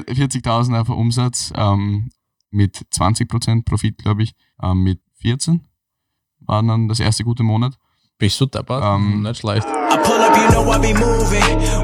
40.000 einfach Umsatz ähm, mit 20% Profit, glaube ich, ähm, mit 14 war dann das erste gute Monat. Bist du deppert? Ähm, Nicht schlecht. I pull up, you know I be moving.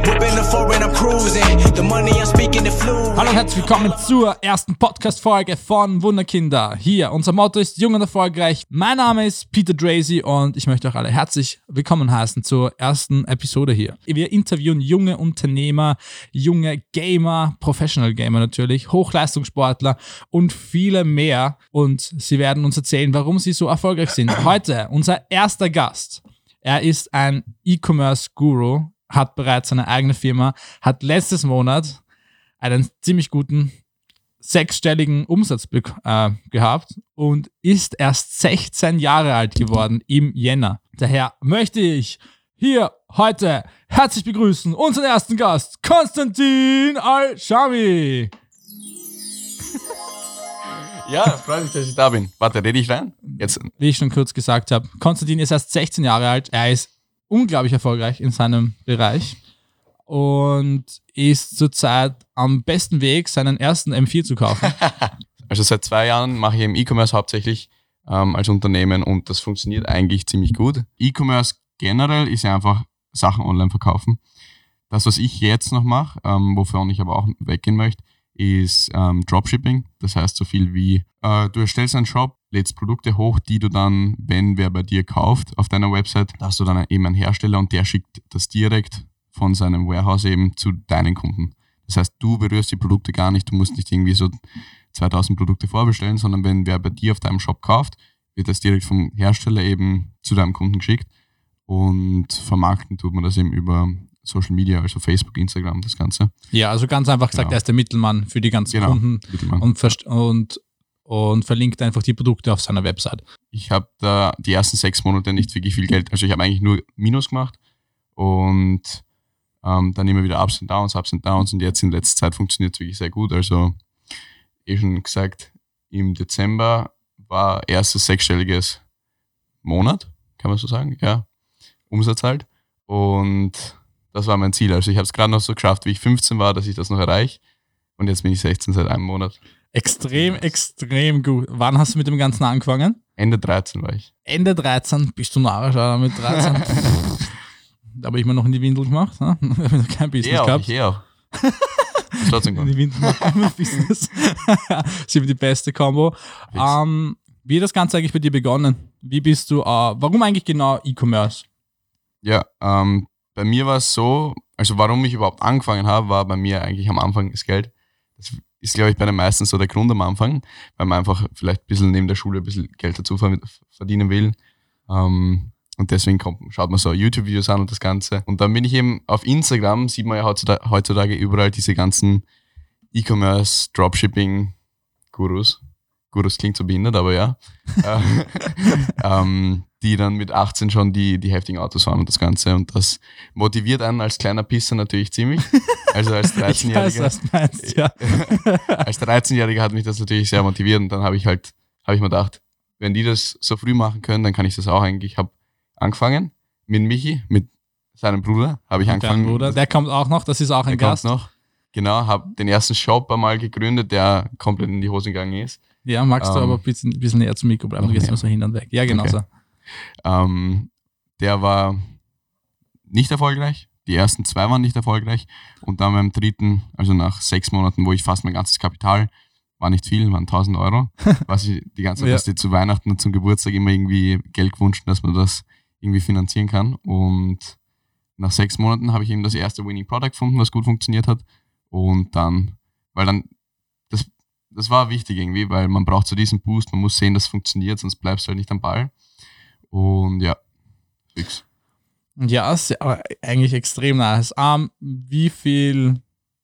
Hallo und herzlich willkommen zur ersten Podcast-Folge von Wunderkinder. Hier, unser Motto ist Jung und Erfolgreich. Mein Name ist Peter Drazy und ich möchte euch alle herzlich willkommen heißen zur ersten Episode hier. Wir interviewen junge Unternehmer, junge Gamer, Professional Gamer natürlich, Hochleistungssportler und viele mehr. Und sie werden uns erzählen, warum sie so erfolgreich sind. Heute unser erster Gast. Er ist ein E-Commerce-Guru, hat bereits seine eigene Firma, hat letztes Monat einen ziemlich guten sechsstelligen Umsatz äh, gehabt und ist erst 16 Jahre alt geworden im Jänner. Daher möchte ich hier heute herzlich begrüßen unseren ersten Gast, Konstantin Al-Shami. Ja, freut mich, dass ich da bin. Warte, rede ich rein? Jetzt. Wie ich schon kurz gesagt habe, Konstantin ist erst 16 Jahre alt. Er ist unglaublich erfolgreich in seinem Bereich und ist zurzeit am besten Weg, seinen ersten M4 zu kaufen. Also seit zwei Jahren mache ich im E-Commerce hauptsächlich ähm, als Unternehmen und das funktioniert eigentlich ziemlich gut. E-Commerce generell ist ja einfach Sachen online verkaufen. Das, was ich jetzt noch mache, ähm, wovon ich aber auch weggehen möchte, ist ähm, Dropshipping. Das heißt so viel wie, äh, du erstellst einen Shop, lädst Produkte hoch, die du dann, wenn wer bei dir kauft auf deiner Website, da hast du dann eben einen Hersteller und der schickt das direkt von seinem Warehouse eben zu deinen Kunden. Das heißt, du berührst die Produkte gar nicht, du musst nicht irgendwie so 2000 Produkte vorbestellen, sondern wenn wer bei dir auf deinem Shop kauft, wird das direkt vom Hersteller eben zu deinem Kunden geschickt und vermarkten tut man das eben über Social Media, also Facebook, Instagram, das Ganze. ja, also ganz einfach gesagt, Genau. er ist der Mittelmann für die ganzen Genau. Kunden Mittelmann. und, und, und verlinkt einfach die Produkte auf seiner Website. ich habe da die ersten sechs Monate nicht wirklich viel Geld, also ich habe eigentlich nur Minus gemacht und ähm, dann immer wieder Ups und Downs, Ups und Downs und jetzt in letzter Zeit funktioniert es wirklich sehr gut. Also, eh schon gesagt, im Dezember war erstes sechsstelliges Monat, kann man so sagen, ja, Umsatz halt. Und das war mein Ziel. Also ich habe es gerade noch so geschafft, wie ich 15 war, dass ich das noch erreiche. Und jetzt bin ich 16 seit einem Monat. Extrem, extrem gut. Wann hast du mit dem Ganzen angefangen? Ende 13 war ich. Ende 13, bist du narrisch, Alter, mit 13. da habe ich mir noch in die Windel gemacht. Ne? Ich habe noch kein Business Eh auch, gehabt. ich auch. Trotzdem gut. Die Windel machen Business. das ist die beste Combo. Ähm, wie hat das Ganze eigentlich bei dir begonnen? Wie bist du, äh, warum eigentlich genau E-Commerce? Ja, ähm, bei mir war es so, also warum ich überhaupt angefangen habe, war bei mir eigentlich am Anfang das Geld. Das ist, glaube ich, bei den meisten so der Grund am Anfang, weil man einfach vielleicht ein bisschen neben der Schule ein bisschen Geld dazu ver- verdienen will. Ähm, und deswegen kommt, schaut man so YouTube-Videos an und das Ganze. Und dann bin ich eben auf Instagram, sieht man ja heutzutage, heutzutage überall diese ganzen E-Commerce, Dropshipping-Gurus. Gurus klingt so behindert, aber ja. Äh, ähm, die dann mit 18 schon die, die heftigen Autos fahren und das Ganze. Und das motiviert einen als kleiner Pisser natürlich ziemlich. Also als Ich weiß, 13-Jähriger. was du meinst, ja. als 13-Jähriger hat mich das natürlich sehr motiviert und dann habe ich halt, habe ich mir gedacht, wenn die das so früh machen können, dann kann ich das auch eigentlich. Ich habe angefangen mit Michi, mit seinem Bruder, habe ich Dein angefangen. Bruder, der kommt auch noch, das ist auch der ein kommt Gast. noch. Genau, habe den ersten Shop einmal gegründet, der komplett in die Hose gegangen ist. Ja, magst du Ähm, aber ein bisschen, bisschen näher zum Mikro bleiben, du gehst immer so hin und weg. Ja, genau Okay. so. Ähm, der war nicht erfolgreich. Die ersten zwei waren nicht erfolgreich. Und dann beim dritten, also nach sechs Monaten, wo ich fast mein ganzes Kapital, war nicht viel, waren 1000 Euro, was ich die ganze Zeit Ja. dass die zu Weihnachten und zum Geburtstag immer irgendwie Geld gewünscht, dass man das irgendwie finanzieren kann. Und nach sechs Monaten habe ich eben das erste Winning Product gefunden, was gut funktioniert hat. Und dann, weil dann, das, das war wichtig irgendwie, weil man braucht so diesen Boost, man muss sehen, dass es funktioniert, sonst bleibst du halt nicht am Ball. Und ja, fix. Ja, sehr, eigentlich extrem nice. Ähm, wie viel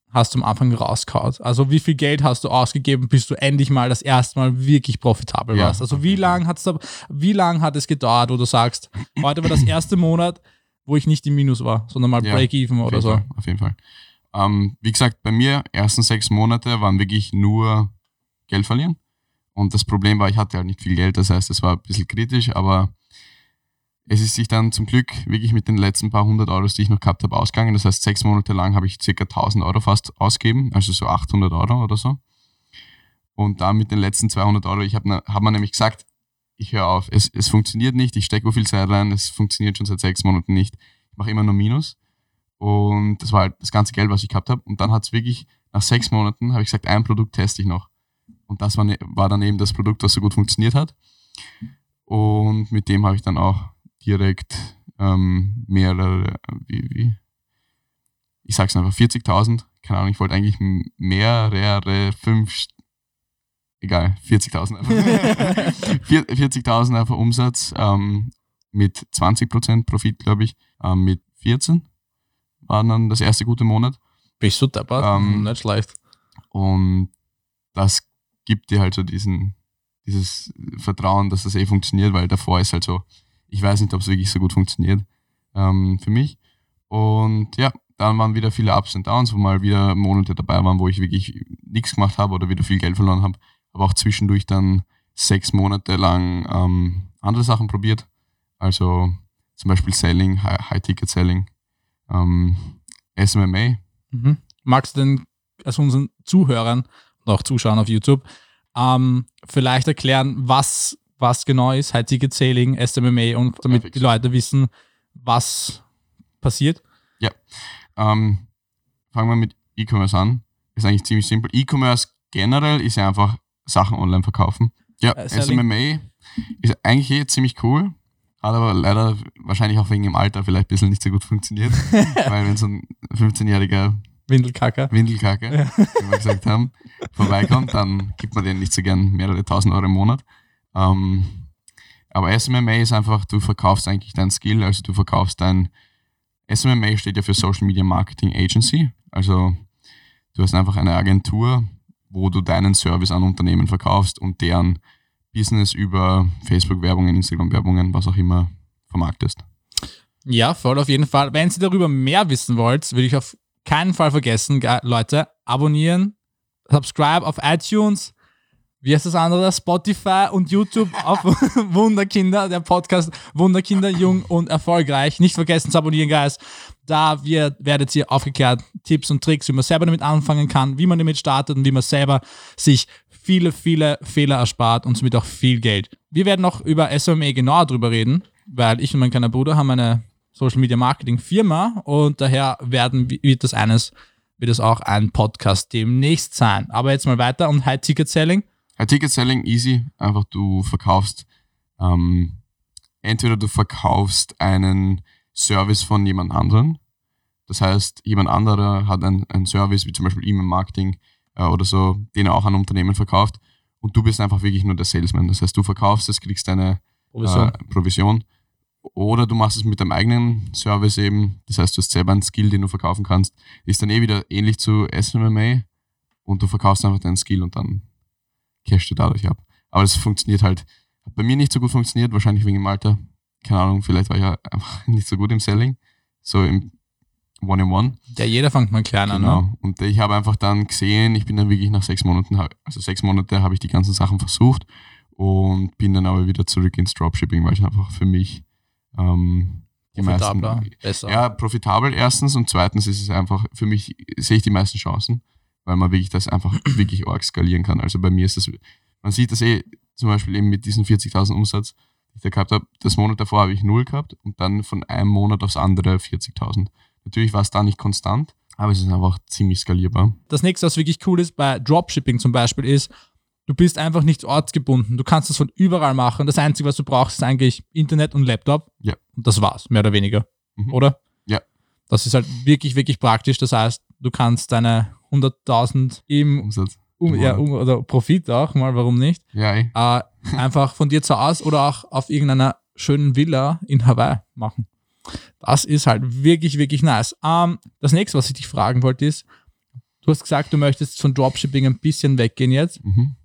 hast du am Anfang rausgehauen? Also wie viel Geld hast du ausgegeben, bis du endlich mal das erste Mal wirklich profitabel Ja, warst? Also wie jeden Fall. lang hat's da, wie lang hat es gedauert, wo du sagst, heute war das erste Monat, wo ich nicht im Minus war, sondern mal Ja, Break-Even oder so. Fall, auf jeden Fall. Ähm, wie gesagt, bei mir, ersten sechs Monate waren wirklich nur Geld verlieren. Und das Problem war, ich hatte halt nicht viel Geld, das heißt, es war ein bisschen kritisch, aber es ist sich dann zum Glück wirklich mit den letzten paar hundert Euros, die ich noch gehabt habe, ausgegangen. Das heißt, sechs Monate lang habe ich circa 1000 Euro fast ausgegeben, also so 800 Euro oder so. Und dann mit den letzten 200 Euro, ich habe hab mir nämlich gesagt, ich höre auf, es, es funktioniert nicht, ich stecke wo viel Zeit rein, es funktioniert schon seit sechs Monaten nicht. Ich mache immer nur Minus. Und das war halt das ganze Geld, was ich gehabt habe. Und dann hat es wirklich, nach sechs Monaten, habe ich gesagt, ein Produkt teste ich noch. Und das war, ne, war dann eben das Produkt, das so gut funktioniert hat. Und mit dem habe ich dann auch direkt ähm, mehrere, wie, wie, ich sag's einfach, 40.000, keine Ahnung, ich wollte eigentlich mehrere, fünf, egal, 40.000 einfach. 40.000 einfach Umsatz ähm, mit 20% Profit, glaube ich, ähm, mit 14 war dann das erste gute Monat. Bist du deppert? Ähm, Nicht schlecht. Und das gibt dir halt so diesen, dieses Vertrauen, dass das eh funktioniert, weil davor ist halt so, ich weiß nicht, ob es wirklich so gut funktioniert ähm, für mich. Und ja, dann waren wieder viele Ups und Downs, wo mal wieder Monate dabei waren, wo ich wirklich nichts gemacht habe oder wieder viel Geld verloren habe. Aber auch zwischendurch dann sechs Monate lang ähm, andere Sachen probiert. Also zum Beispiel Selling, High-Ticket-Selling, ähm, SMMA. Mhm. Magst du denn also unseren Zuhörern und auch Zuschauern auf YouTube ähm, vielleicht erklären, was, was genau ist High-Ticket-Selling, SMMA und damit Perfekt. die Leute wissen, was passiert? Ja. Ähm, fangen wir mit E-Commerce an. Ist eigentlich ziemlich simpel. E-Commerce generell ist ja einfach Sachen online verkaufen. Ja, Äh. SMMA ist eigentlich eh ziemlich cool, hat aber leider wahrscheinlich auch wegen dem Alter vielleicht ein bisschen nicht so gut funktioniert. weil wenn so ein 15-jähriger Windelkacker. Windelkacke, wie wir gesagt haben, vorbeikommt, dann gibt man denen nicht so gern mehrere tausend Euro im Monat. Ähm, aber SMMA ist einfach, du verkaufst eigentlich dein Skill, also du verkaufst dein SMMA steht ja für Social Media Marketing Agency. Also du hast einfach eine Agentur, wo du deinen Service an Unternehmen verkaufst und deren Business über Facebook-Werbungen, Instagram-Werbungen, was auch immer vermarktest. Ja, voll auf jeden Fall. Wenn ihr darüber mehr wissen wollt, würde ich auf keinen Fall vergessen, ge- Leute, abonnieren, subscribe auf iTunes, wie heißt das andere? Spotify und YouTube auf Wunderkinder, der Podcast Wunderkinder, jung und erfolgreich. Nicht vergessen zu abonnieren, Guys. Da wir, werdet ihr aufgeklärt Tipps und Tricks, wie man selber damit anfangen kann, wie man damit startet und wie man selber sich viele, viele Fehler erspart und somit auch viel Geld. Wir werden noch über SME genauer drüber reden, weil ich und mein kleiner Bruder haben eine Social Media Marketing Firma und daher werden, wird das eines, wird es auch ein Podcast demnächst sein. Aber jetzt mal weiter und High Ticket Selling. Ticket Selling easy, einfach du verkaufst, ähm, entweder du verkaufst einen Service von jemand anderen, das heißt, jemand anderer hat einen, einen Service, wie zum Beispiel E-Mail-Marketing äh, oder so, den er auch an Unternehmen verkauft und du bist einfach wirklich nur der Salesman. Das heißt, du verkaufst es, kriegst deine Provision. Äh, Provision. Oder du machst es mit deinem eigenen Service eben, das heißt, du hast selber einen Skill, den du verkaufen kannst, ist dann eh wieder ähnlich zu SMMA und du verkaufst einfach deinen Skill und dann cashst du dadurch ab. Aber das funktioniert halt, hat bei mir nicht so gut funktioniert, wahrscheinlich wegen dem Alter. Keine Ahnung, vielleicht war ich ja einfach nicht so gut im Selling, so im One-in-One. Ja, jeder fängt mal klein an. Ne? Genau. Und ich habe einfach dann gesehen, ich bin dann wirklich nach sechs Monaten, also sechs Monate habe ich die ganzen Sachen versucht und bin dann aber wieder zurück ins Dropshipping, weil es einfach für mich ähm, die meisten, besser. ja, profitabel erstens und zweitens ist es einfach, für mich sehe ich die meisten Chancen, weil man wirklich das einfach wirklich arg skalieren kann. Also bei mir ist das, man sieht das eh zum Beispiel eben mit diesen 40.000 Umsatz, die ich da gehabt habe. Das Monat davor habe ich null gehabt und dann von einem Monat aufs andere 40.000. Natürlich war es da nicht konstant, aber es ist einfach ziemlich skalierbar. Das nächste, was wirklich cool ist bei Dropshipping zum Beispiel, ist, du bist einfach nicht ortsgebunden. Du kannst das von überall machen. Das Einzige, was du brauchst, ist eigentlich Internet und Laptop. Ja. Und das war's, mehr oder weniger. Mhm. Oder? Ja. Das ist halt wirklich, wirklich praktisch. Das heißt, du kannst deine 100.000 im Umsatz. um, ja, um, oder Profit auch mal, warum nicht, Ja, eh. äh, einfach von dir zu Hause oder auch auf irgendeiner schönen Villa in Hawaii machen. Das ist halt wirklich, wirklich nice. Ähm, das nächste, was ich dich fragen wollte, ist, du hast gesagt, du möchtest von Dropshipping ein bisschen weggehen jetzt. Mhm.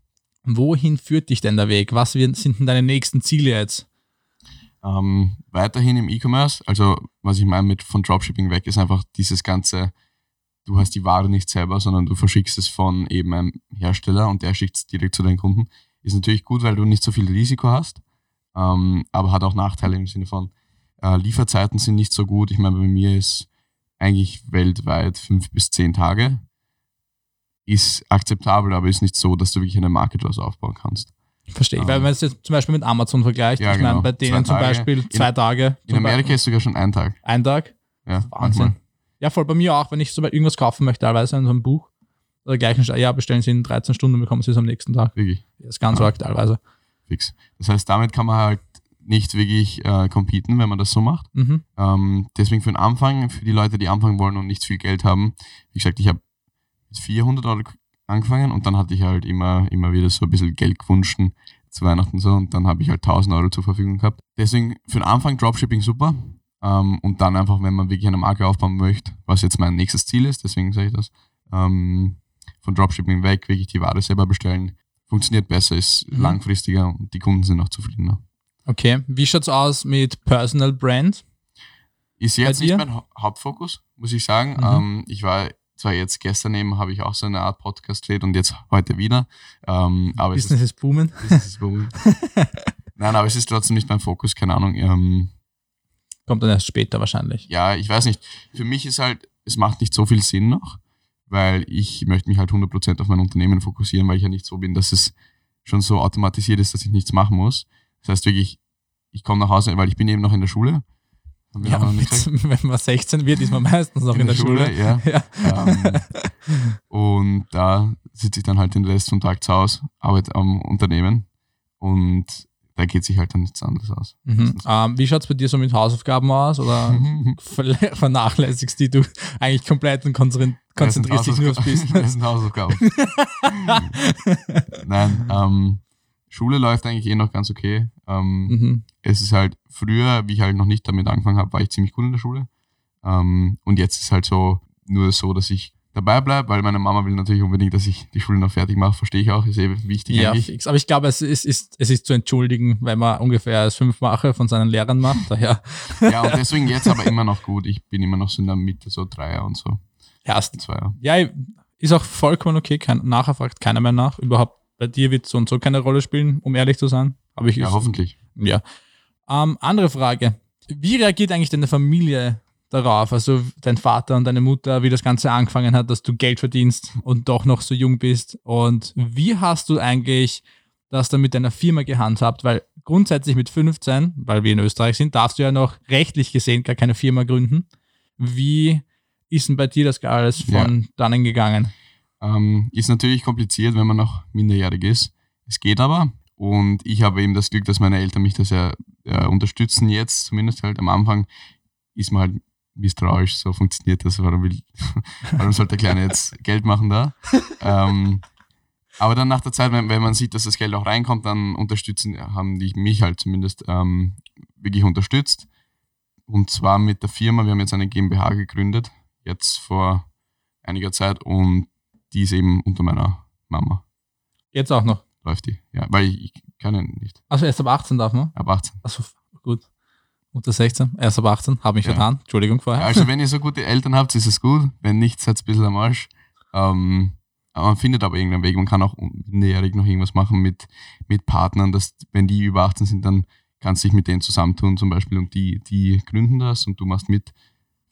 Wohin führt dich denn der Weg? Was sind denn deine nächsten Ziele jetzt? Ähm, weiterhin im E-Commerce, also was ich meine mit von Dropshipping weg, ist einfach dieses ganze, du hast die Ware nicht selber, sondern du verschickst es von eben einem Hersteller und der schickt es direkt zu deinen Kunden. Ist natürlich gut, weil du nicht so viel Risiko hast, ähm, aber hat auch Nachteile im Sinne von, Äh, Lieferzeiten sind nicht so gut. Ich meine, bei mir ist eigentlich weltweit fünf bis zehn Tage. Ist akzeptabel, aber ist nicht so, dass du wirklich eine Market Loss aufbauen kannst. Verstehe ich. Weil wenn man es jetzt zum Beispiel mit Amazon vergleicht, Ja, ich meine, genau. bei denen Zwei zum Tage. Beispiel zwei In- Tage. In Amerika Beispiel ist sogar schon ein Tag. ein Tag. Ja, Wahnsinn. manchmal. Ja, voll bei mir auch, wenn ich so irgendwas kaufen möchte, teilweise in so einem Buch oder gleichen, Sta- ja, bestellen sie in 13 Stunden und bekommen sie es am nächsten Tag. Wirklich. Das ist ganz Ja. arg teilweise. Fix. Das heißt, damit kann man halt nicht wirklich äh, competen, wenn man das so macht. Mhm. Ähm, deswegen für den Anfang, für die Leute, die anfangen wollen und nicht viel Geld haben, wie gesagt, ich habe mit 400 Euro angefangen und dann hatte ich halt immer, immer wieder so ein bisschen Geld gewünscht zu Weihnachten so und dann habe ich halt 1000 Euro zur Verfügung gehabt. Deswegen für den Anfang Dropshipping super ähm, und dann einfach, wenn man wirklich eine Marke aufbauen möchte, was jetzt mein nächstes Ziel ist, deswegen sage ich das, ähm, von Dropshipping weg, wirklich die Ware selber bestellen, funktioniert besser, ist Mhm. langfristiger und die Kunden sind auch zufriedener. Okay. Wie schaut's aus mit Personal Brand? Ist jetzt nicht mein Hau- Hauptfokus, muss ich sagen. Mhm. Ähm, ich war zwar jetzt gestern eben, habe ich auch so eine Art Podcast gedreht und jetzt heute wieder. Ähm, aber es ist, Business ist boomen. Business ist booming. Nein, aber es ist trotzdem nicht mein Fokus, keine Ahnung. Ähm, Kommt dann erst später wahrscheinlich. ja, ich weiß nicht. Für mich ist halt, es macht nicht so viel Sinn noch, weil ich möchte mich halt 100% auf mein Unternehmen fokussieren, weil ich ja nicht so bin, dass es schon so automatisiert ist, dass ich nichts machen muss. Das heißt wirklich, ich komme nach Hause, weil ich bin eben noch in der Schule. Ja, wenn man 16 wird, ist man meistens noch in, der, Schule. ja. Ja. Ähm, und da sitze ich dann halt den Rest vom Tag zu Hause, arbeite am Unternehmen und da geht sich halt dann nichts anderes aus. Mhm. Ähm, wie schaut's bei dir so mit Hausaufgaben aus? Oder ver- vernachlässigst die du eigentlich komplett und konzentri- konzentrierst dich nur aufs Business? Das sind Hausaufgaben. Nein, ähm, Schule läuft eigentlich eh noch ganz okay. Ähm, Mhm. Es ist halt früher, wie ich halt noch nicht damit angefangen habe, war ich ziemlich gut in der Schule. Ähm, und jetzt ist halt so nur so, dass ich dabei bleibe, weil meine Mama will natürlich unbedingt, dass ich die Schule noch fertig mache. Verstehe ich auch, ist eh wichtig Ja, eigentlich. fix. Aber ich glaube, es ist, ist, es ist zu entschuldigen, wenn man ungefähr das Fünffache von seinen Lehrern macht. Daher Ja, und deswegen jetzt aber immer noch gut. Ich bin immer noch so in der Mitte, so Dreier und so. erst. Zweier. Ja, ist auch vollkommen okay. Kein, nachher fragt keiner mehr nach. Überhaupt bei dir wird so und so keine Rolle spielen, um ehrlich zu sein. Aber ich Ja, hoffentlich. Ja. Ähm, andere Frage. Wie reagiert eigentlich deine Familie darauf? Also dein Vater und deine Mutter, wie das Ganze angefangen hat, dass du Geld verdienst und doch noch so jung bist? Und wie hast du eigentlich das dann mit deiner Firma gehandhabt? Weil grundsätzlich mit 15, weil wir in Österreich sind, darfst du ja noch rechtlich gesehen gar keine Firma gründen. Wie ist denn bei dir das alles von dannen gegangen? Ähm, ist natürlich kompliziert, wenn man noch minderjährig ist. Es geht aber. Und ich habe eben das Glück, dass meine Eltern mich da sehr äh, unterstützen jetzt, zumindest halt am Anfang ist man halt misstrauisch, so funktioniert das, warum, will, warum sollte der Kleine jetzt Geld machen da? ähm, aber dann nach der Zeit, wenn, wenn man sieht, dass das Geld auch reinkommt, dann unterstützen, haben die mich halt zumindest ähm, wirklich unterstützt. Und zwar mit der Firma, wir haben jetzt eine GmbH gegründet, jetzt vor einiger Zeit und die ist eben unter meiner Mama. Jetzt auch noch. Läuft die. Ja, weil ich, ich kann ja nicht. Also erst ab 18 darf man? Ab 18. Also gut. Unter 16, erst ab 18, habe mich Ja. vertan. Entschuldigung vorher. Also wenn ihr so gute Eltern habt, ist es gut. Wenn nicht, seid ein bisschen am Arsch. Ähm, aber man findet aber irgendeinen Weg. Man kann auch minderjährig noch irgendwas machen mit, mit Partnern, dass wenn die über 18 sind, dann kannst du dich mit denen zusammentun zum Beispiel und die, die gründen das und du machst mit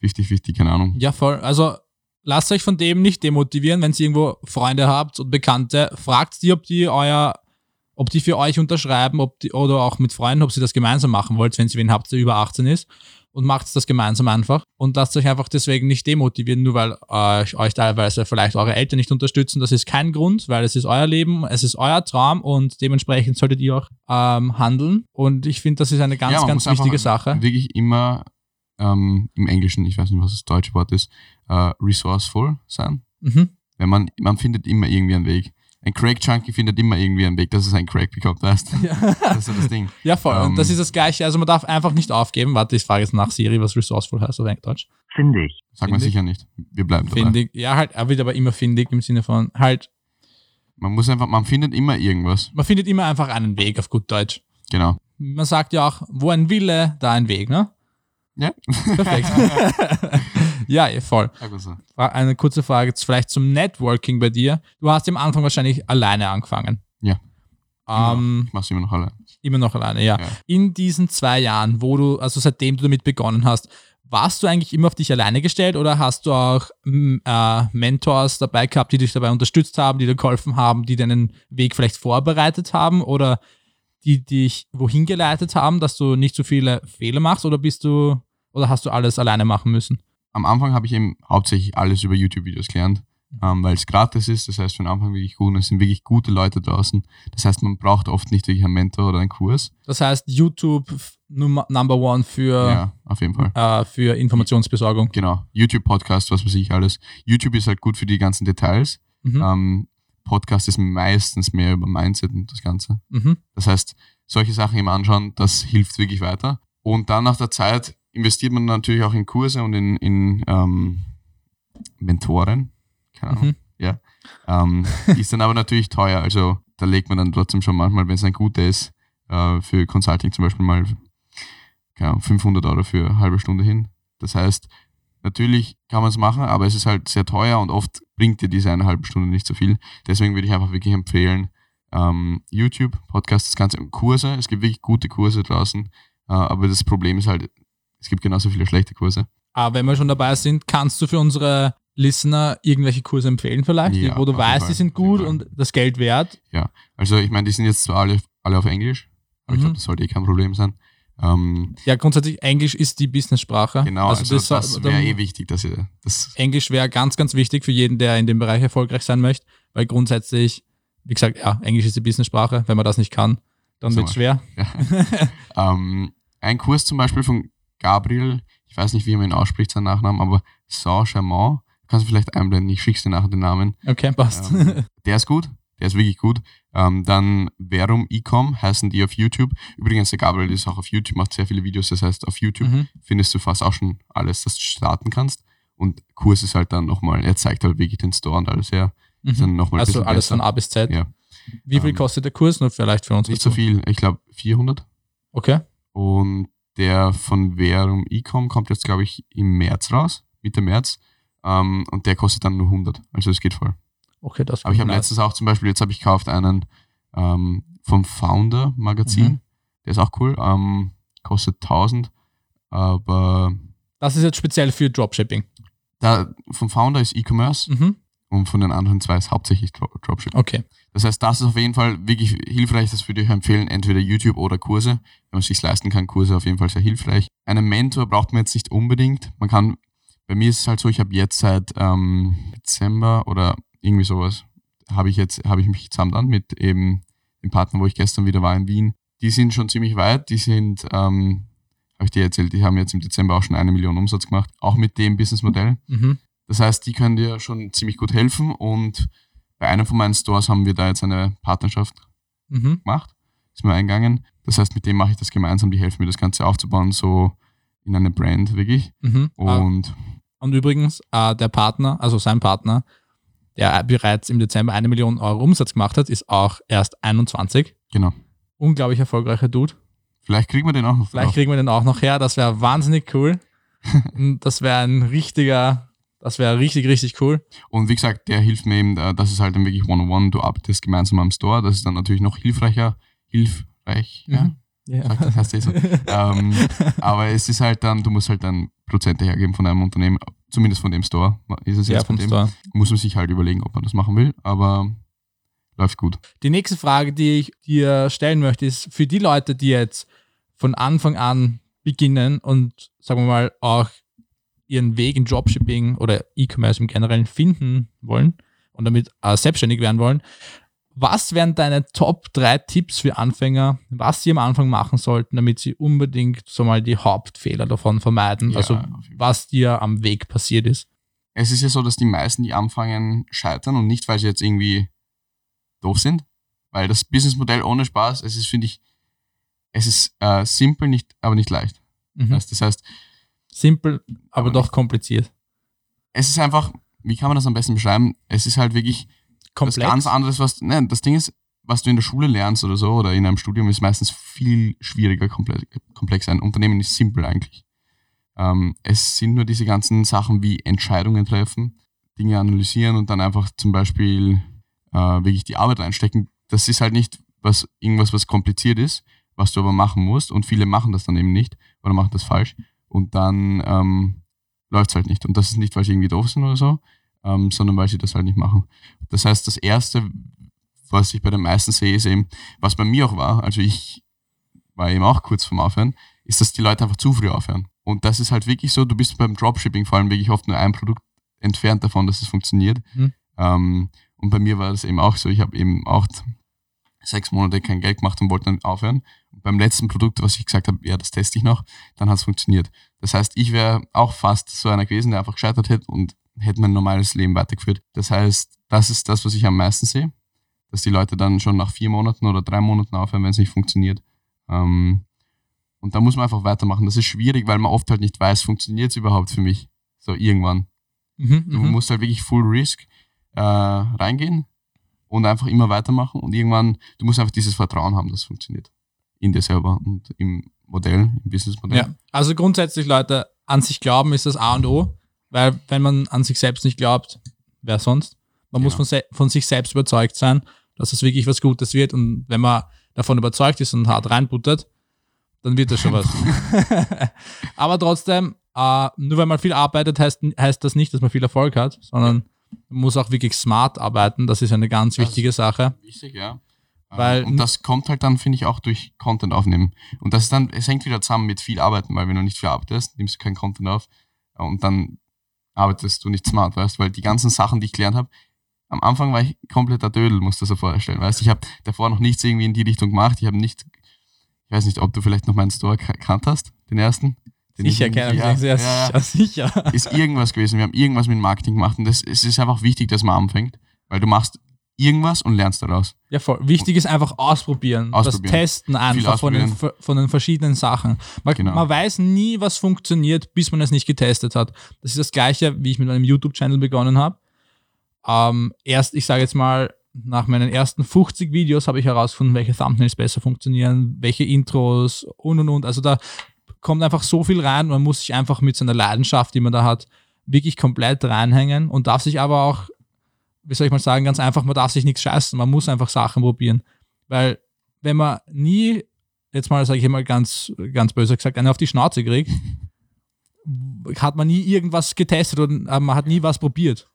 50-50, keine Ahnung. Ja, voll. Also lasst euch von dem nicht demotivieren, wenn ihr irgendwo Freunde habt und Bekannte. Fragt die, ob die euer, ob die für euch unterschreiben, ob die, oder auch mit Freunden, ob sie das gemeinsam machen wollt, wenn sie wen habt, der über 18 ist. Und macht das gemeinsam einfach. Und lasst euch einfach deswegen nicht demotivieren, nur weil euch, euch teilweise vielleicht eure Eltern nicht unterstützen. Das ist kein Grund, weil es ist euer Leben, es ist euer Traum und dementsprechend solltet ihr auch ähm, handeln. Und ich finde, das ist eine ganz, Ja, ganz wichtige Sache. Wirklich immer ähm, im Englischen, ich weiß nicht, was das deutsche Wort ist, äh, resourceful sein. Mhm. Wenn man, man findet immer irgendwie einen Weg. Ein Crack-Junkie findet immer irgendwie einen Weg, dass es ein Crack bekommt, weißt du? Das ist so das Ding. Ja, voll. Ähm, und das ist das Gleiche. Also man darf einfach nicht aufgeben. Warte, ich frage jetzt nach Siri, was resourceful heißt auf Deutsch. Findig. Sagt man sicher nicht. Wir bleiben dabei. Findig. Ja, halt, er wird aber immer findig im Sinne von halt, Man muss einfach, man findet immer irgendwas. man findet immer einfach einen Weg auf gut Deutsch. Genau. Man sagt ja auch, wo ein Wille, da ein Weg, ne? Ja. Perfekt. ja, eh, voll. Sag mal so. Fra- Eine kurze Frage vielleicht zum Networking bei dir. Du hast am Anfang wahrscheinlich alleine angefangen. Ja. Ähm, Ich mache es immer noch alle. Immer noch alleine, ja. Ja. In diesen zwei Jahren, wo du, also seitdem du damit begonnen hast, warst du eigentlich immer auf dich alleine gestellt oder hast du auch m, äh, Mentors dabei gehabt, die dich dabei unterstützt haben, die dir geholfen haben, die deinen Weg vielleicht vorbereitet haben oder die dich wohin geleitet haben, dass du nicht so viele Fehler machst oder bist du oder hast du alles alleine machen müssen? Am Anfang habe ich eben hauptsächlich alles über YouTube-Videos gelernt, ähm, weil es gratis ist. Das heißt, für den Anfang wirklich gut und es sind wirklich gute Leute draußen. Das heißt, man braucht oft nicht wirklich einen Mentor oder einen Kurs. Das heißt, YouTube Number One für, Ja, auf jeden Fall. äh, für Informationsbesorgung. Genau. YouTube-Podcast, was weiß ich alles. YouTube ist halt gut für die ganzen Details. Mhm. Ähm, Podcast ist meistens mehr über Mindset und das Ganze. Mhm. Das heißt, solche Sachen eben anschauen, das hilft wirklich weiter. Und dann nach der Zeit investiert man natürlich auch in Kurse und in, in ähm, Mentoren. Keine Ahnung. Mhm. Ja. Ähm, ist dann aber natürlich teuer. Also da legt man dann trotzdem schon manchmal, wenn es ein guter ist, äh, für Consulting zum Beispiel mal keine Ahnung, 500 Euro für eine halbe Stunde hin. Das heißt, natürlich kann man es machen, aber es ist halt sehr teuer und oft bringt dir diese eine halbe Stunde nicht so viel. Deswegen würde ich einfach wirklich empfehlen, ähm, YouTube, Podcast, das Ganze und Kurse. Es gibt wirklich gute Kurse draußen, äh, aber das Problem ist halt, es gibt genauso viele schlechte Kurse. Aber wenn wir schon dabei sind, kannst du für unsere Listener irgendwelche Kurse empfehlen vielleicht, Ja, wo du weißt, Fall, die sind gut und das Geld wert. Also ich meine, die sind jetzt zwar alle, alle auf Englisch, aber ich Mhm. glaube, das sollte eh kein Problem sein. Ähm, Ja, grundsätzlich Englisch ist die Business-Sprache. genau, also, das, soll- wäre eh wichtig, dass ihr das Englisch wäre ganz, ganz wichtig für jeden, der in dem Bereich erfolgreich sein möchte, weil grundsätzlich, wie gesagt, ja, Englisch ist die Business-Sprache. Wenn man das nicht kann, dann wird es schwer. Ähm, ein Kurs zum Beispiel von Gabriel, ich weiß nicht, wie man ihn ausspricht, seinen Nachnamen, aber Saint-Germain, kannst du vielleicht einblenden, ich schick's dir nachher den Namen. Okay, passt. Ähm, der ist gut, der ist wirklich gut. Ähm, dann Verum Ecom heißen die auf YouTube. Übrigens, der Gabriel ist auch auf YouTube, macht sehr viele Videos, das heißt, auf YouTube mhm. findest du fast auch schon alles, das du starten kannst. Und Kurs ist halt dann nochmal, er zeigt halt wirklich den Store und alles her. Ist Mhm. Also alles besser. von A bis Z. Ja. Wie viel Ähm, kostet der Kurs? Nur vielleicht für uns. Nicht so viel, ich glaube 400. Okay. Und der von Verum Ecom kommt jetzt, glaube ich, im März raus, Mitte März. Ähm, und der kostet dann nur 100. Also es geht voll. Okay, das Aber ich habe letztens auch zum Beispiel, jetzt habe ich gekauft einen ähm, vom Founder Magazin. Mhm. Der ist auch cool. Ähm, kostet 1000. Aber Das ist jetzt speziell für Dropshipping. da, vom Founder ist E-Commerce Mhm. Und von den anderen zwei ist hauptsächlich Dro Dropshipping. Okay. Das heißt, das ist auf jeden Fall wirklich hilfreich. Das würde ich empfehlen, entweder YouTube oder Kurse. Wenn man es sich leisten kann, Kurse auf jeden Fall sehr hilfreich. Einen Mentor braucht man jetzt nicht unbedingt. Man kann, bei mir ist es halt so, ich habe jetzt seit ähm, Dezember oder irgendwie sowas, habe ich jetzt, habe ich mich zusammen mit eben dem Partner, wo ich gestern wieder war in Wien. Die sind schon ziemlich weit. Die sind, ähm, habe ich dir erzählt, die haben jetzt im Dezember auch schon eine Million Umsatz gemacht, auch mit dem Businessmodell. Mhm. Das heißt, die können dir schon ziemlich gut helfen und bei einem von meinen Stores haben wir da jetzt eine Partnerschaft Mhm. gemacht, ist mir eingegangen. Das heißt, mit dem mache ich das gemeinsam, die helfen mir das Ganze aufzubauen, so in eine Brand wirklich. Mhm. Ah, Und Und übrigens, äh, der Partner, also sein Partner, der bereits im Dezember eine Million Euro Umsatz gemacht hat, ist auch erst 21. genau, Unglaublich erfolgreicher Dude. vielleicht kriegen wir den auch noch. Vielleicht drauf. kriegen wir den auch noch her. Das wäre wahnsinnig cool. Das wäre ein richtiger, das wäre richtig, richtig cool. Und wie gesagt, der hilft mir eben, äh, das ist halt dann wirklich One-on-One, du arbeitest gemeinsam am Store, das ist dann natürlich noch hilfreicher, hilfreich, ja, Mhm. Ja. Sagt das heißt eh so. ähm, aber es ist halt dann, du musst halt dann Prozente hergeben von einem Unternehmen, zumindest von dem Store, ist es ja, jetzt von dem. Store. muss man sich halt überlegen, ob man das machen will, aber läuft gut. Die nächste Frage, die ich dir stellen möchte, ist für die Leute, die jetzt von Anfang an beginnen und sagen wir mal auch ihren Weg in Dropshipping oder E-Commerce im Generellen finden wollen und damit äh, selbstständig werden wollen. Was wären deine Top 3 Tipps für Anfänger, was sie am Anfang machen sollten, damit sie unbedingt so mal die Hauptfehler davon vermeiden, Ja, also was dir am Weg passiert ist? Es ist ja so, dass die meisten, die anfangen, scheitern und nicht, weil sie jetzt irgendwie doof sind, weil das Businessmodell ohne Spaß, es ist, finde ich, es ist äh, simpel, nicht, aber nicht leicht. Mhm. Das heißt, Simpel, aber doch kompliziert. es ist einfach, wie kann man das am besten beschreiben? Es ist halt wirklich Komplex. was ganz anderes, was, nein, das Ding ist, was du in der Schule lernst oder so oder in einem Studium ist meistens viel schwieriger, komplex, komplex. Ein Unternehmen ist simpel eigentlich. Ähm, es sind nur diese ganzen Sachen wie Entscheidungen treffen, Dinge analysieren und dann einfach zum Beispiel äh, wirklich die Arbeit reinstecken. Das ist halt nicht was irgendwas, was kompliziert ist, was du aber machen musst und viele machen das dann eben nicht oder machen das falsch und dann ähm, läuft es halt nicht. Und das ist nicht, weil sie irgendwie doof sind oder so, ähm, sondern weil sie das halt nicht machen. Das heißt, das Erste, was ich bei den meisten sehe, ist eben, was bei mir auch war, also ich war eben auch kurz vorm Aufhören, ist, dass die Leute einfach zu früh aufhören. Und das ist halt wirklich so, du bist beim Dropshipping vor allem wirklich oft nur ein Produkt entfernt davon, dass es funktioniert. Mhm. Ähm, und bei mir war das eben auch so, ich habe eben auch sechs Monate kein Geld gemacht und wollte dann aufhören. Beim letzten Produkt, was ich gesagt habe, ja, das teste ich noch, dann hat es funktioniert. Das heißt, ich wäre auch fast so einer gewesen, der einfach gescheitert hätte und hätte mein normales Leben weitergeführt. Das heißt, das ist das, was ich am meisten sehe, dass die Leute dann schon nach vier Monaten oder drei Monaten aufhören, wenn es nicht funktioniert. Ähm, und da muss man einfach weitermachen. Das ist schwierig, weil man oft halt nicht weiß, funktioniert es überhaupt für mich? So irgendwann. Mhm, Du mhm. musst halt wirklich Full Risk äh, reingehen und einfach immer weitermachen und irgendwann, du musst einfach dieses Vertrauen haben, dass es funktioniert. In dir selber und im Modell, im Businessmodell. Ja, also grundsätzlich, Leute, an sich glauben ist das A und O, weil wenn man an sich selbst nicht glaubt, wer sonst? Man muss Genau. von, se von sich selbst überzeugt sein, dass es wirklich was Gutes wird und wenn man davon überzeugt ist und hart reinbuttert, dann wird das schon was. Aber trotzdem, äh, nur weil man viel arbeitet, heißt, heißt das nicht, dass man viel Erfolg hat, sondern man muss auch wirklich smart arbeiten. Das ist eine ganz Das- wichtige Sache. Wichtig, ja. Weil- Weil, und das kommt halt dann, finde ich, auch durch Content aufnehmen. Und das ist dann, es hängt wieder zusammen mit viel Arbeiten, weil wenn du nicht viel arbeitest, nimmst du keinen Content auf äh, und dann arbeitest du nicht smart, weißt weil die ganzen Sachen, die ich gelernt habe, am Anfang war ich kompletter Dödel, musst du so vorstellen, weißt ich habe davor noch nichts irgendwie in die Richtung gemacht, ich habe nicht, ich weiß nicht, ob du vielleicht noch meinen Store ka- kannt hast, den ersten. Den ich Sicher, irgendwie- keine ja, ja, ja, sicher. ist irgendwas gewesen. Wir haben irgendwas mit Marketing gemacht und das, es ist einfach wichtig, dass man anfängt, weil du machst irgendwas und lernst daraus. Ja, voll. Wichtig ist einfach ausprobieren. Ausprobieren. Das Testen einfach von den, von den verschiedenen Sachen. Man, Genau. man weiß nie, was funktioniert, bis man es nicht getestet hat. Das ist das Gleiche, wie ich mit meinem YouTube-Channel begonnen habe. Ähm, erst, ich sage jetzt mal, nach meinen ersten 50 Videos habe ich herausgefunden, welche Thumbnails besser funktionieren, welche Intros und und und. Also da kommt einfach so viel rein. Man muss sich einfach mit seiner Leidenschaft, die man da hat, wirklich komplett reinhängen und darf sich aber auch wie soll ich mal sagen, ganz einfach, man darf sich nichts scheißen, man muss einfach Sachen probieren. Weil wenn man nie, jetzt mal sage ich mal ganz, ganz böse gesagt, eine auf die Schnauze kriegt, hat man nie irgendwas getestet und äh, man hat nie was probiert.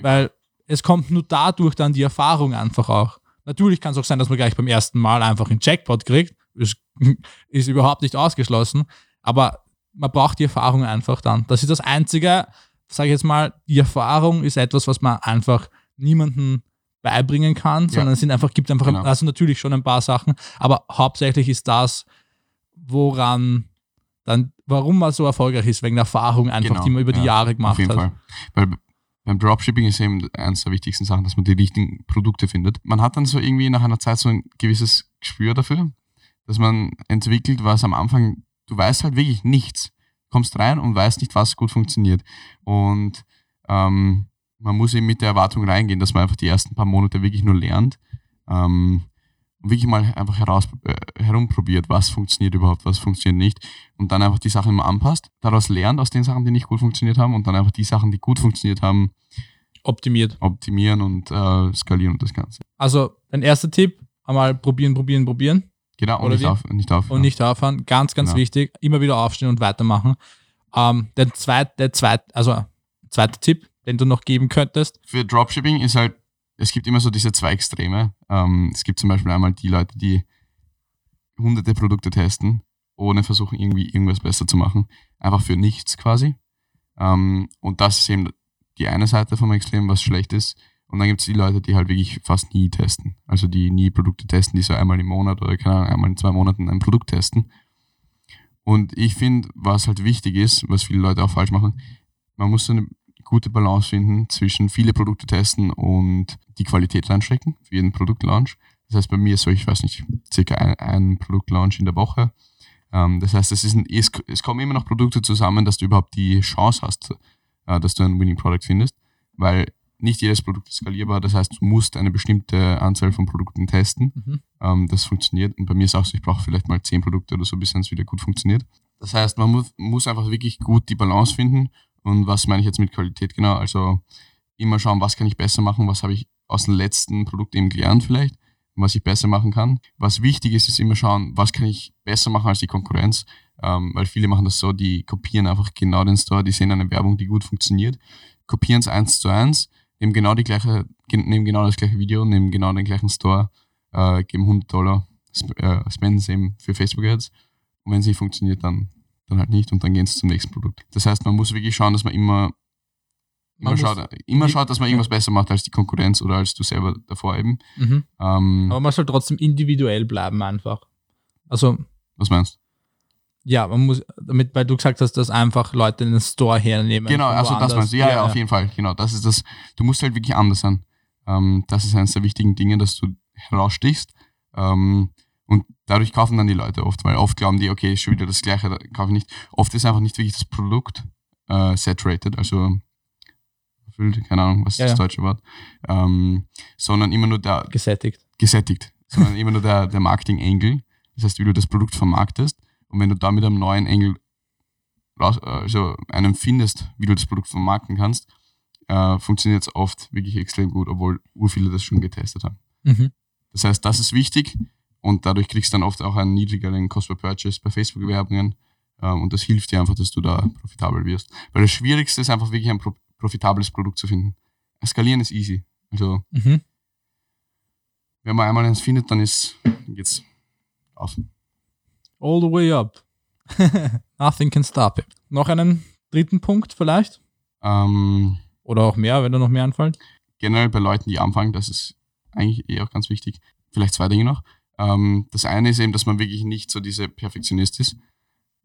Weil es kommt nur dadurch dann die Erfahrung einfach auch. Natürlich kann es auch sein, dass man gleich beim ersten Mal einfach einen Jackpot kriegt. Ist, ist überhaupt nicht ausgeschlossen. Aber man braucht die Erfahrung einfach dann. Das ist das Einzige, sage ich jetzt mal, die Erfahrung ist etwas, was man einfach niemandem beibringen kann, sondern es sind einfach, gibt einfach, Genau. also natürlich schon ein paar Sachen, aber hauptsächlich ist das, woran dann, warum man so erfolgreich ist, wegen der Erfahrung einfach, Genau, die man über die ja, Jahre Auf gemacht jeden hat. Fall. Weil beim Dropshipping ist eben eines der wichtigsten Sachen, dass man die richtigen Produkte findet. Man hat dann so irgendwie nach einer Zeit so ein gewisses Gespür dafür, dass man entwickelt, was am Anfang, du weißt halt wirklich nichts. Kommst rein und weißt nicht, was gut funktioniert. Und ähm, man muss eben mit der Erwartung reingehen, dass man einfach die ersten paar Monate wirklich nur lernt. Ähm, und wirklich mal einfach heraus, äh, herumprobiert, was funktioniert überhaupt, was funktioniert nicht. Und dann einfach die Sachen immer anpasst, daraus lernt aus den Sachen, die nicht gut funktioniert haben und dann einfach die Sachen, die gut funktioniert haben, Optimiert. optimieren und äh, skalieren und das Ganze. Also, dein erster Tipp, einmal probieren, probieren, probieren Genau, und Oder nicht, auf, nicht aufhören. und nicht aufhören. Ganz, ganz Genau. wichtig. Immer wieder aufstehen und weitermachen. Ähm, der zweite, der zweite, also zweiter Tipp, den du noch geben könntest. Für Dropshipping ist halt, es gibt immer so diese zwei Extreme. Ähm, es gibt zum Beispiel einmal die Leute, die hunderte Produkte testen, ohne versuchen, irgendwie irgendwas besser zu machen. Einfach für nichts quasi. Ähm, und das ist eben die eine Seite vom Extrem, was schlecht ist. Und dann gibt es die Leute, die halt wirklich fast nie testen. Also die nie Produkte testen, die so einmal im Monat oder keine Ahnung, einmal in zwei Monaten ein Produkt testen. Und ich finde, was halt wichtig ist, was viele Leute auch falsch machen, man muss so eine gute Balance finden zwischen viele Produkte testen und die Qualität reinstecken für jeden Produktlaunch. Das heißt, bei mir ist so, ich weiß nicht, circa ein, ein Produktlaunch in der Woche. Ähm, das heißt, es, ist ein, es, es kommen immer noch Produkte zusammen, dass du überhaupt die Chance hast, äh, dass du ein Winning Product findest, weil nicht jedes Produkt ist skalierbar. Das heißt, du musst eine bestimmte Anzahl von Produkten testen. Mhm. Ähm, das funktioniert. Und bei mir ist auch so, ich brauche vielleicht mal zehn Produkte oder so, bis es wieder gut funktioniert. Das heißt, man muss, muss einfach wirklich gut die Balance finden. Und was meine ich jetzt mit Qualität genau? Also immer schauen, was kann ich besser machen, was habe ich aus dem letzten Produkt eben gelernt vielleicht, was ich besser machen kann. Was wichtig ist, ist immer schauen, was kann ich besser machen als die Konkurrenz, ähm, weil viele machen das so, die kopieren einfach genau den Store, die sehen eine Werbung, die gut funktioniert, kopieren es eins zu eins, nehmen genau die gleiche, nehmen genau das gleiche Video, nehmen genau den gleichen Store, äh, geben 100 Dollar, sp äh, spenden es eben für Facebook Ads und wenn es nicht funktioniert, dann, dann halt nicht und dann gehen sie zum nächsten Produkt. Das heißt, man muss wirklich schauen, dass man immer Immer, Man schaut, muss- immer schaut, dass man irgendwas besser macht als die Konkurrenz oder als du selber davor eben. Mhm. Ähm, Aber man soll trotzdem individuell bleiben einfach. Also, was meinst ja, man muss, damit, weil du gesagt hast, dass einfach Leute den Store hernehmen. Genau, also das meinst du. Ja, ja, auf jeden Fall. Genau, das ist das. Du musst halt wirklich anders sein. Ähm, das ist eines der wichtigen Dinge, dass du herausstichst. Ähm, und dadurch kaufen dann die Leute oft, weil oft glauben die, okay, ist schon wieder das Gleiche, da kaufe ich nicht. Oft ist einfach nicht wirklich das Produkt äh, saturated, also erfüllt, keine Ahnung, was ist Ja, das deutsche Wort, ähm, sondern immer nur der, Gesättigt. gesättigt, sondern immer nur der, der Marketing-Angle. Das heißt, wie du das Produkt vermarktest. Und wenn du da mit einem neuen Angle raus, also einen findest, wie du das Produkt vermarkten kannst, äh, funktioniert es oft wirklich extrem gut, obwohl ur viele das schon getestet haben. Mhm. Das heißt, das ist wichtig und dadurch kriegst du dann oft auch einen niedrigeren Cost per Purchase bei Facebook-Werbungen ähm, und das hilft dir einfach, dass du da profitabel wirst. Weil das Schwierigste ist einfach wirklich ein pro profitables Produkt zu finden. Skalieren ist easy. Also Mhm. wenn man einmal eins findet, dann ist geht's auf. All the way up. Nothing can stop it. Noch einen dritten Punkt vielleicht? Ähm, Oder auch mehr, wenn da noch mehr anfallen? generell bei Leuten, die anfangen, das ist eigentlich eh auch ganz wichtig. Vielleicht zwei Dinge noch. Ähm, das eine ist eben, dass man wirklich nicht so diese Perfektionist ist.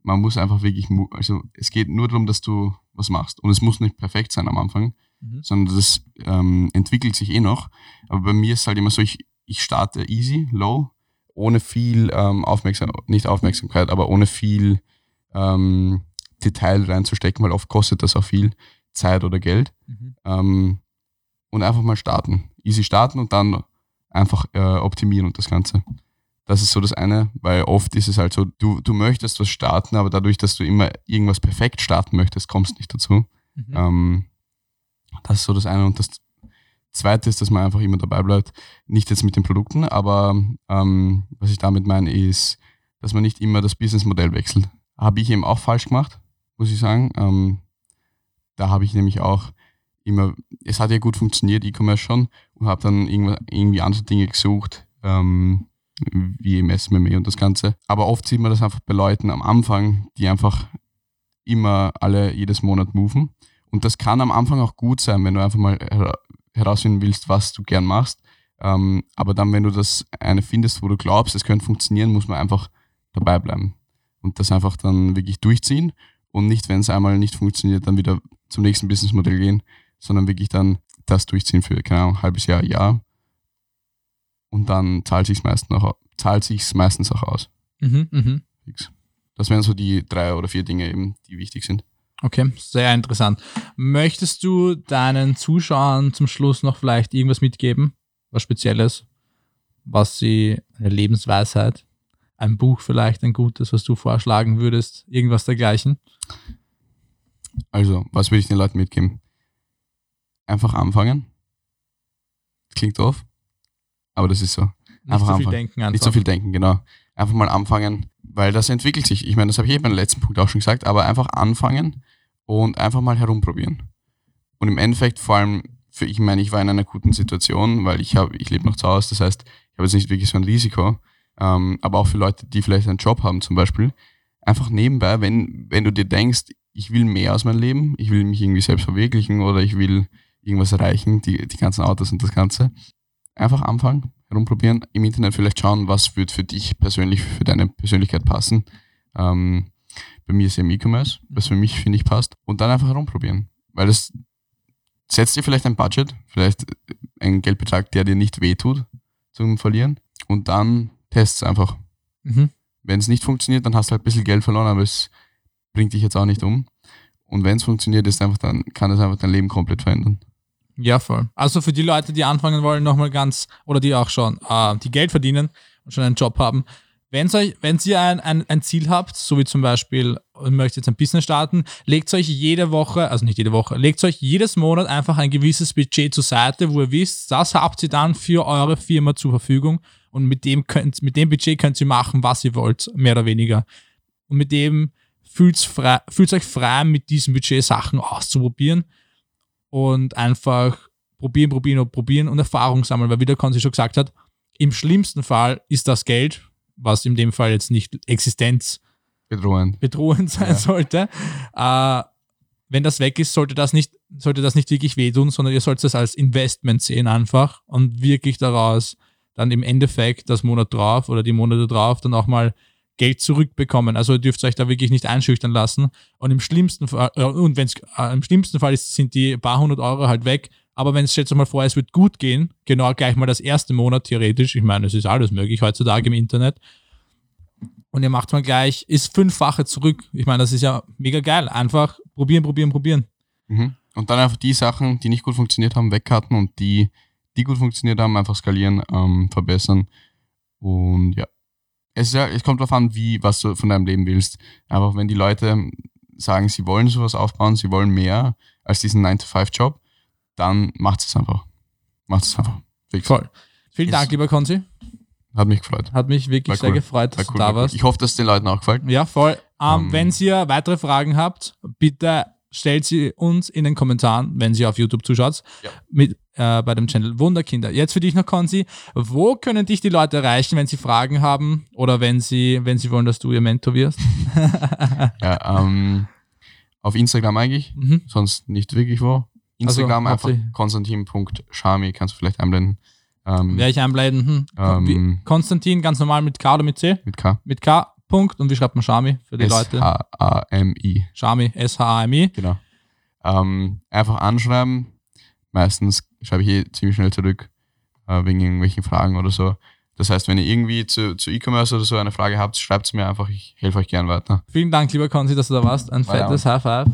Man muss einfach wirklich, also es geht nur darum, dass du was machst. Und es muss nicht perfekt sein am Anfang, Mhm. sondern das ähm, entwickelt sich eh noch. Aber bei mir ist es halt immer so, ich, ich starte easy, low, ohne viel ähm, Aufmerksamkeit, nicht Aufmerksamkeit, aber ohne viel ähm, Detail reinzustecken, weil oft kostet das auch viel Zeit oder Geld. Mhm. Ähm, und einfach mal starten. Easy starten und dann einfach äh, optimieren und das Ganze. Das ist so das eine, weil oft ist es halt so, du, du möchtest was starten, aber dadurch, dass du immer irgendwas perfekt starten möchtest, kommst du nicht dazu. Mhm. Ähm, das ist so das eine. Und das zweite ist, dass man einfach immer dabei bleibt. Nicht jetzt mit den Produkten, aber ähm, was ich damit meine, ist, dass man nicht immer das Businessmodell wechselt. Habe ich eben auch falsch gemacht, muss ich sagen. Ähm, da habe ich nämlich auch immer, es hat ja gut funktioniert, E-Commerce schon, habe dann irgendwie andere Dinge gesucht, ähm, wie eben SMME und das Ganze. Aber oft sieht man das einfach bei Leuten am Anfang, die einfach immer alle jedes Monat moven. Und das kann am Anfang auch gut sein, wenn du einfach mal hera- herausfinden willst, was du gern machst. Ähm, aber dann, wenn du das eine findest, wo du glaubst, es könnte funktionieren, muss man einfach dabei bleiben. Und das einfach dann wirklich durchziehen und nicht, wenn es einmal nicht funktioniert, dann wieder zum nächsten Businessmodell gehen, sondern wirklich dann das durchziehen für, keine Ahnung, ein halbes Jahr, Jahr. Und dann zahlt sich meistens auch, zahlt sich's meistens auch aus. Mhm. Mhm. Das wären so die drei oder vier Dinge eben, die wichtig sind. Okay, sehr interessant. Möchtest du deinen Zuschauern zum Schluss noch vielleicht irgendwas mitgeben? Was Spezielles? Was sie, eine Lebensweisheit? Ein Buch vielleicht, ein gutes, was du vorschlagen würdest? Irgendwas dergleichen? Also, was würde ich den Leuten mitgeben? Einfach anfangen. Klingt doof, aber das ist so. Nicht Einfach so viel anfangen. denken einfach. Nicht so viel denken, genau. Einfach mal anfangen, weil das entwickelt sich. Ich meine, das habe ich eben beim letzten Punkt auch schon gesagt, aber einfach anfangen und einfach mal herumprobieren. Und im Endeffekt vor allem, für ich meine, ich war in einer guten Situation, weil ich habe, ich lebe noch zu Hause, das heißt, ich habe jetzt nicht wirklich so ein Risiko. Ähm, aber auch für Leute, die vielleicht einen Job haben zum Beispiel, einfach nebenbei, wenn, wenn du dir denkst, ich will mehr aus meinem Leben, ich will mich irgendwie selbst verwirklichen oder ich will irgendwas erreichen, die, die ganzen Autos und das Ganze, einfach anfangen, herumprobieren, im Internet vielleicht schauen, was wird für dich persönlich, für deine Persönlichkeit passen. Ähm, bei mir ist eben E-Commerce, was für mich, finde ich, passt. Und dann einfach herumprobieren. Weil das setzt dir vielleicht ein Budget, vielleicht einen Geldbetrag, der dir nicht wehtut zum Verlieren. Und dann test es einfach. Mhm. Wenn es nicht funktioniert, dann hast du halt ein bisschen Geld verloren, aber es bringt dich jetzt auch nicht um. Und wenn es funktioniert, ist einfach dann, kann es einfach dein Leben komplett verändern. Ja, voll. Also für die Leute, die anfangen wollen, nochmal ganz, oder die auch schon, äh, die Geld verdienen und schon einen Job haben, Wenn's euch, wenn ihr ein, ein, ein Ziel habt, so wie zum Beispiel, ihr möchtet jetzt ein Business starten, legt euch jede Woche, also nicht jede Woche, legt euch jedes Monat einfach ein gewisses Budget zur Seite, wo ihr wisst, das habt ihr dann für eure Firma zur Verfügung und mit dem, könnt, mit dem Budget könnt ihr machen, was ihr wollt, mehr oder weniger. Und mit dem fühlt frei, euch frei, mit diesem Budget Sachen auszuprobieren und einfach probieren, probieren und probieren und Erfahrung sammeln, weil wie der Konzi schon gesagt hat, im schlimmsten Fall ist das Geld, was in dem Fall jetzt nicht existenzbedrohend Bedrohend. sein Ja. sollte, äh, wenn das weg ist, sollte das nicht, sollte das nicht wirklich wehtun, sondern ihr sollt es als Investment sehen einfach und wirklich daraus dann im Endeffekt das Monat drauf oder die Monate drauf dann auch mal Geld zurückbekommen. Also ihr dürft euch da wirklich nicht einschüchtern lassen. Und im schlimmsten Fall, äh, und wenn es äh, im schlimmsten Fall ist, sind die paar hundert Euro halt weg. Aber wenn es jetzt mal vor, es wird gut gehen, genau gleich mal das erste Monat theoretisch, ich meine, es ist alles möglich heutzutage im Internet, und ihr macht mal gleich, ist fünffache zurück. Ich meine, das ist ja mega geil. Einfach probieren, probieren, probieren. Mhm. Und dann einfach die Sachen, die nicht gut funktioniert haben, wegcutten und die, die gut funktioniert haben, einfach skalieren, ähm, verbessern. Und ja. Es, ja, es kommt darauf an, wie, was du von deinem Leben willst. Einfach, wenn die Leute sagen, sie wollen sowas aufbauen, sie wollen mehr als diesen 9-to-5-Job, dann macht es einfach. Macht es einfach. Fix. Voll. Vielen Dank, lieber Konzi. Hat mich gefreut. Hat mich wirklich War sehr cool. gefreut, dass War du cool, da war cool. warst. Ich hoffe, dass es den Leuten auch gefällt. Ja, voll. Ähm, Ähm, wenn ihr weitere Fragen habt, bitte stellt sie uns in den Kommentaren, wenn sie auf YouTube zuschaut, Ja. mit, äh, bei dem Channel Wunderkinder. Jetzt für dich noch, Konzi. Wo können dich die Leute erreichen, wenn sie Fragen haben oder wenn sie, wenn sie wollen, dass du ihr Mentor wirst? Ja, ähm, auf Instagram eigentlich, Mhm. sonst nicht wirklich wo. Instagram Also, einfach konstantin.charmi, kannst du vielleicht einblenden. Ähm, Werde ich einblenden. Hm. Ähm, Konstantin, ganz normal mit K oder mit C? mit K. Mit K. Punkt. Und wie schreibt man Shami für die Leute? S-H-A-M-I, Shami, S-H-A-M-I. genau. Ähm, einfach anschreiben. Meistens schreibe ich eh ziemlich schnell zurück, äh, wegen irgendwelchen Fragen oder so. Das heißt, wenn ihr irgendwie zu, zu E-Commerce oder so eine Frage habt, schreibt es mir einfach, ich helfe euch gern weiter. Vielen Dank, lieber Konzi, dass du da warst. Ein War ja fettes High Five.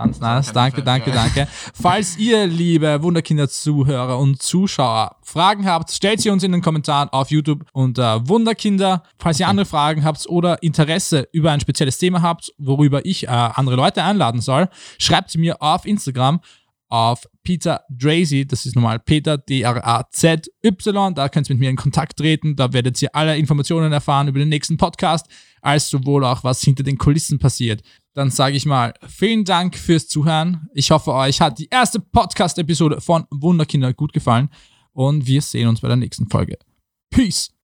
Ganz nice. Danke, danke, danke. Falls ihr, liebe Wunderkinder-Zuhörer und Zuschauer, Fragen habt, stellt sie uns in den Kommentaren auf YouTube unter Wunderkinder. Falls ihr andere Fragen habt oder Interesse über ein spezielles Thema habt, worüber ich äh, andere Leute einladen soll, schreibt sie mir auf Instagram auf Peter Drazy, das ist normal Peter D-R-A-Z-Y, da könnt ihr mit mir in Kontakt treten, da werdet ihr alle Informationen erfahren über den nächsten Podcast, als sowohl auch was hinter den Kulissen passiert. Dann sage ich mal, vielen Dank fürs Zuhören. Ich hoffe, euch hat die erste Podcast-Episode von Wunderkinder gut gefallen und wir sehen uns bei der nächsten Folge. Peace!